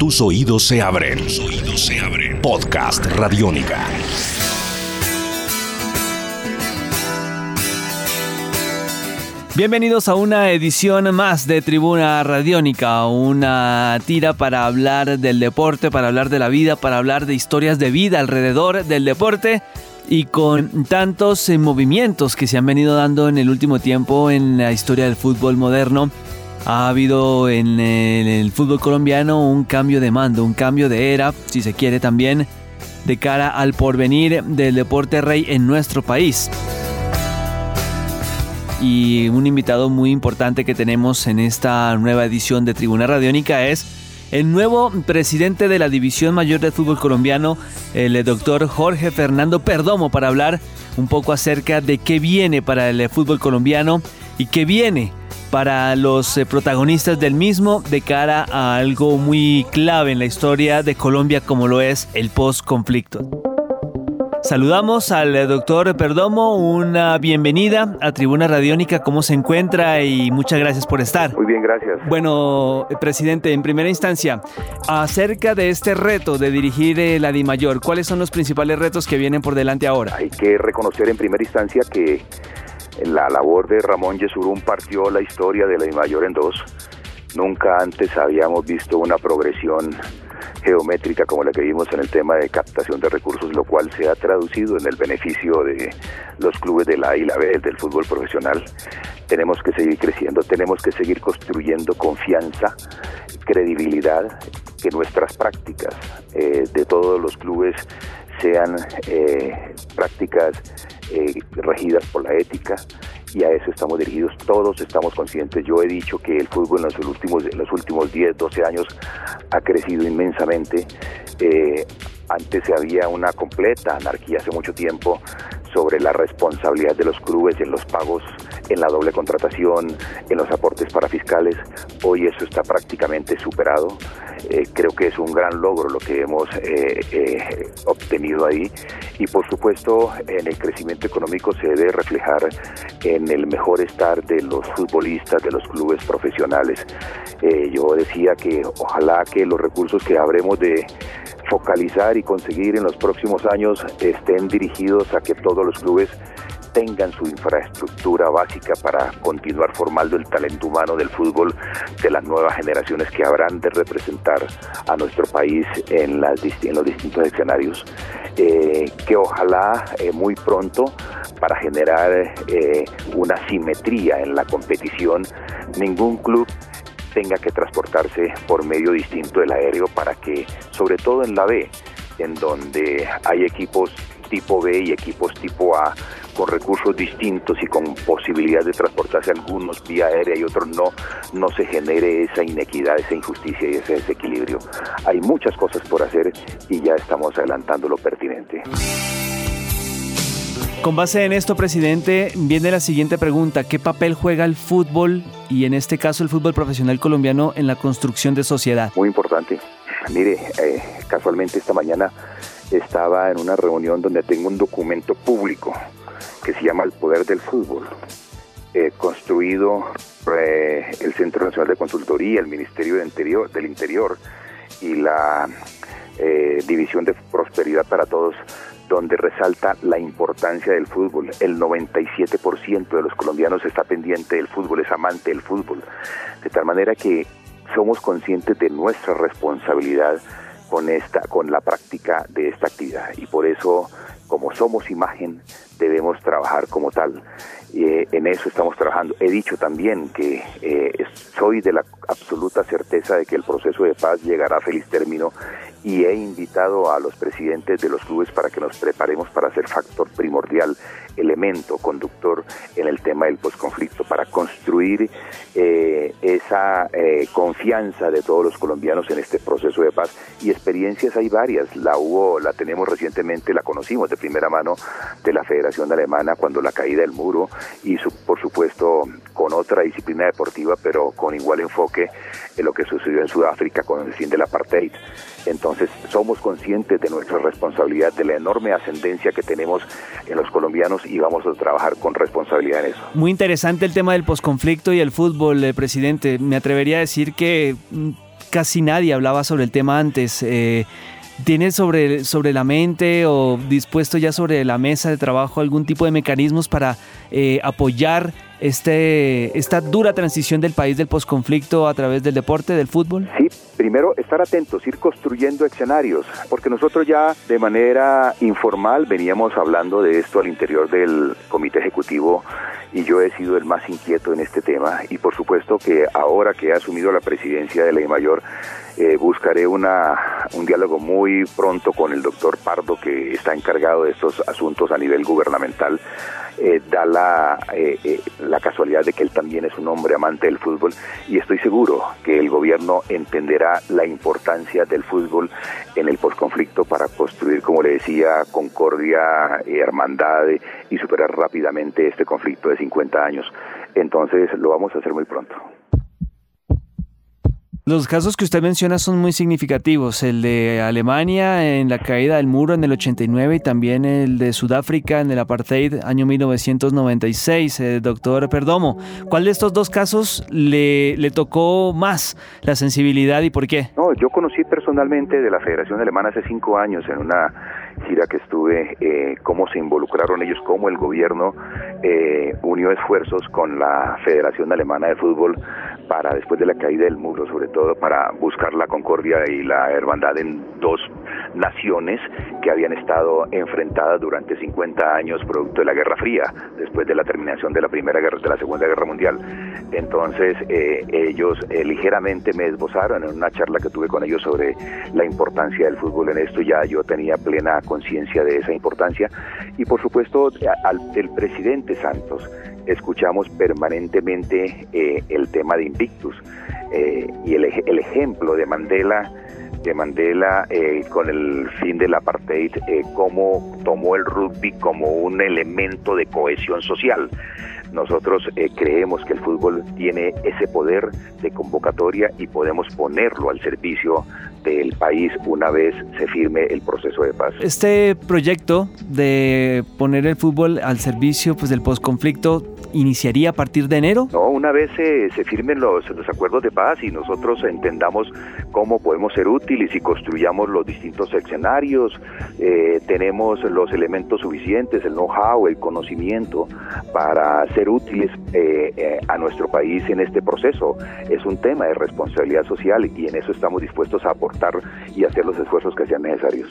Tus oídos se abren. Tus oídos se abren. Podcast Radiónica. Bienvenidos a una edición más de Tribuna Radiónica, una tira para hablar del deporte, para hablar de la vida, para hablar de historias de vida alrededor del deporte y con tantos eh, movimientos que se han venido dando en el último tiempo en la historia del fútbol moderno. Ha habido en el, fútbol colombiano un cambio de mando, un cambio de era, si se quiere también, de cara al porvenir del deporte rey en nuestro país. Y un invitado muy importante que tenemos en esta nueva edición de Tribuna Radiónica es el nuevo presidente de la División Mayor del Fútbol Colombiano, el doctor Jorge Fernando Perdomo, para hablar un poco acerca de qué viene para el fútbol colombiano y qué viene para los eh, protagonistas del mismo de cara a algo muy clave en la historia de Colombia como lo es el post-conflicto. Saludamos al eh, doctor Perdomo, una bienvenida a Tribuna Radiónica, ¿cómo se encuentra? Y muchas gracias por estar. Muy bien, gracias. Bueno, eh, presidente, en primera instancia, acerca de este reto de dirigir eh, la DIMAYOR, ¿cuáles son los principales retos que vienen por delante ahora? Hay que reconocer en primera instancia que la labor de Ramón Yesurún partió la historia de la DIMAYOR en dos. Nunca antes habíamos visto una progresión geométrica como la que vimos en el tema de captación de recursos, lo cual se ha traducido en el beneficio de los clubes de la A y la B del fútbol profesional. Tenemos que seguir creciendo, tenemos que seguir construyendo confianza, credibilidad, que nuestras prácticas eh, de todos los clubes sean eh, prácticas eh, regidas por la ética, y a eso estamos dirigidos. Todos estamos conscientes. Yo he dicho que el fútbol en los últimos, en los últimos 10, 12 años ha crecido inmensamente. Eh, antes había una completa anarquía hace mucho tiempo sobre la responsabilidad de los clubes en los pagos, en la doble contratación, en los para fiscales. Hoy eso está prácticamente superado. Eh, creo que es un gran logro lo que hemos eh, eh, obtenido ahí y por supuesto en el crecimiento económico se debe reflejar en el mejor estar de los futbolistas, de los clubes profesionales. yo decía que ojalá que los recursos que habremos de focalizar y conseguir en los próximos años estén dirigidos a que todos los clubes tengan su infraestructura básica para continuar formando el talento humano del fútbol de las nuevas generaciones que habrán de representar a nuestro país en, las, en los distintos escenarios. Eh, que ojalá eh, muy pronto para generar eh, una simetría en la competición, ningún club tenga que transportarse por medio distinto del aéreo para que, sobre todo en la B, en donde hay equipos tipo B y equipos tipo A con recursos distintos y con posibilidad de transportarse algunos vía aérea y otros no, no se genere esa inequidad, esa injusticia y ese desequilibrio. Hay muchas cosas por hacer y ya estamos adelantando lo pertinente. Con base en esto, presidente, viene la siguiente pregunta. ¿Qué papel juega el fútbol y en este caso el fútbol profesional colombiano en la construcción de sociedad? Muy importante. Mire, eh, casualmente esta mañana estaba en una reunión donde tengo un documento público que se llama El Poder del Fútbol, eh, construido eh, el Centro Nacional de Consultoría, el Ministerio del Interior, del Interior y la División de Prosperidad para Todos donde resalta la importancia del fútbol. El 97% de los colombianos está pendiente del fútbol, es amante del fútbol. De tal manera que somos conscientes de nuestra responsabilidad con esta con la práctica de esta actividad. Y por eso como somos imagen debemos trabajar como tal. Eh, en eso estamos trabajando. He dicho también que eh, soy de la absoluta certeza de que el proceso de paz llegará a feliz término y he invitado a los presidentes de los clubes para que nos preparemos para ser factor primordial, elemento conductor en el tema del posconflicto, para construir eh, esa eh, confianza de todos los colombianos en este proceso de paz. Y experiencias hay varias, la hubo, la tenemos recientemente, la conocimos de primera mano de la Federación Alemana cuando la caída del muro y por supuesto con otra disciplina deportiva, pero con igual enfoque en lo que sucedió en Sudáfrica con el fin del apartheid. Entonces somos conscientes de nuestra responsabilidad, de la enorme ascendencia que tenemos en los colombianos y vamos a trabajar con responsabilidad en eso. Muy interesante el tema del posconflicto y el fútbol, eh, presidente. Me atrevería a decir que mm, casi nadie hablaba sobre el tema antes. Eh, ¿Tiene sobre, sobre la mente o dispuesto ya sobre la mesa de trabajo algún tipo de mecanismos para eh, apoyar este, esta dura transición del país del posconflicto a través del deporte, del fútbol? Sí, primero estar atentos, ir construyendo escenarios, porque nosotros ya de manera informal veníamos hablando de esto al interior del comité ejecutivo y yo he sido el más inquieto en este tema y por supuesto que ahora que he asumido la presidencia de Ley Mayor eh, buscaré una, un diálogo muy pronto con el doctor Pardo que está encargado de estos asuntos a nivel gubernamental eh, da la, eh, eh, la casualidad de que él también es un hombre amante del fútbol y estoy seguro que el gobierno entenderá la importancia del fútbol en el posconflicto para construir, como le decía, concordia, hermandad y superar rápidamente este conflicto de 50 años. Entonces lo vamos a hacer muy pronto. Los casos que usted menciona son muy significativos, el de Alemania en la caída del muro en el 89 y también el de Sudáfrica en el apartheid año 1996. Eh, doctor Perdomo, ¿cuál de estos dos casos le, le tocó más la sensibilidad y por qué? No, yo conocí personalmente de la Federación Alemana hace cinco años en una gira que estuve, eh, cómo se involucraron ellos, cómo el gobierno eh, unió esfuerzos con la Federación Alemana de Fútbol para, después de la caída del muro, sobre todo para buscar la concordia y la hermandad en dos naciones que habían estado enfrentadas durante 50 años producto de la Guerra Fría, después de la terminación de la Primera Guerra, de la Segunda Guerra Mundial. Entonces, eh, ellos ligeramente me esbozaron en una charla que tuve con ellos sobre la importancia del fútbol en esto, ya yo tenía plena conciencia de esa importancia y por supuesto al del presidente Santos escuchamos permanentemente eh, el tema de Invictus eh, y el, el, ejemplo de Mandela de Mandela eh, con el fin del apartheid, cómo tomó el rugby como un elemento de cohesión social. Nosotros creemos que el fútbol tiene ese poder de convocatoria y podemos ponerlo al servicio del país una vez se firme el proceso de paz. Este proyecto de poner el fútbol al servicio pues, del posconflicto iniciaría a partir de enero? No, una vez se, se firmen los, los, acuerdos de paz y nosotros entendamos cómo podemos ser útiles y construyamos los distintos escenarios, eh, tenemos los elementos suficientes, el know-how, el conocimiento para ser útiles eh, eh, a nuestro país en este proceso. Es un tema de responsabilidad social y en eso estamos dispuestos a aportar y hacer los esfuerzos que sean necesarios.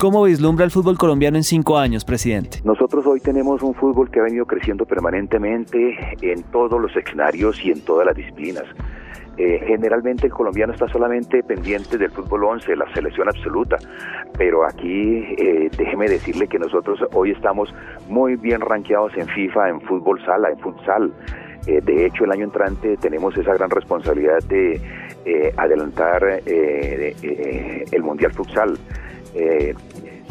¿Cómo vislumbra el fútbol colombiano en cinco años, presidente? Nosotros hoy tenemos un fútbol que ha venido creciendo permanentemente en todos los escenarios y en todas las disciplinas. Eh, generalmente el colombiano está solamente pendiente del fútbol 11, la selección absoluta, pero aquí eh, déjeme decirle que nosotros hoy estamos muy bien rankeados en FIFA, en fútbol sala, en futsal. Eh, de hecho, el año entrante tenemos esa gran responsabilidad de adelantar el Mundial Futsal.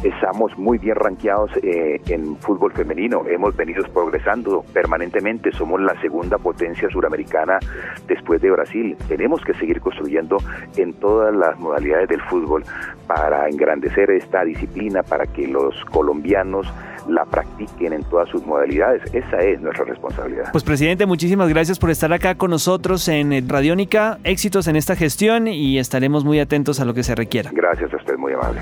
Estamos muy bien rankeados en fútbol femenino, hemos venido progresando permanentemente, somos la segunda potencia suramericana después de Brasil. Tenemos que seguir construyendo en todas las modalidades del fútbol para engrandecer esta disciplina, para que los colombianos la practiquen en todas sus modalidades. Esa es nuestra responsabilidad. Pues presidente, muchísimas gracias por estar acá con nosotros en Radiónica. Éxitos en esta gestión y estaremos muy atentos a lo que se requiera. Gracias a usted, muy amable.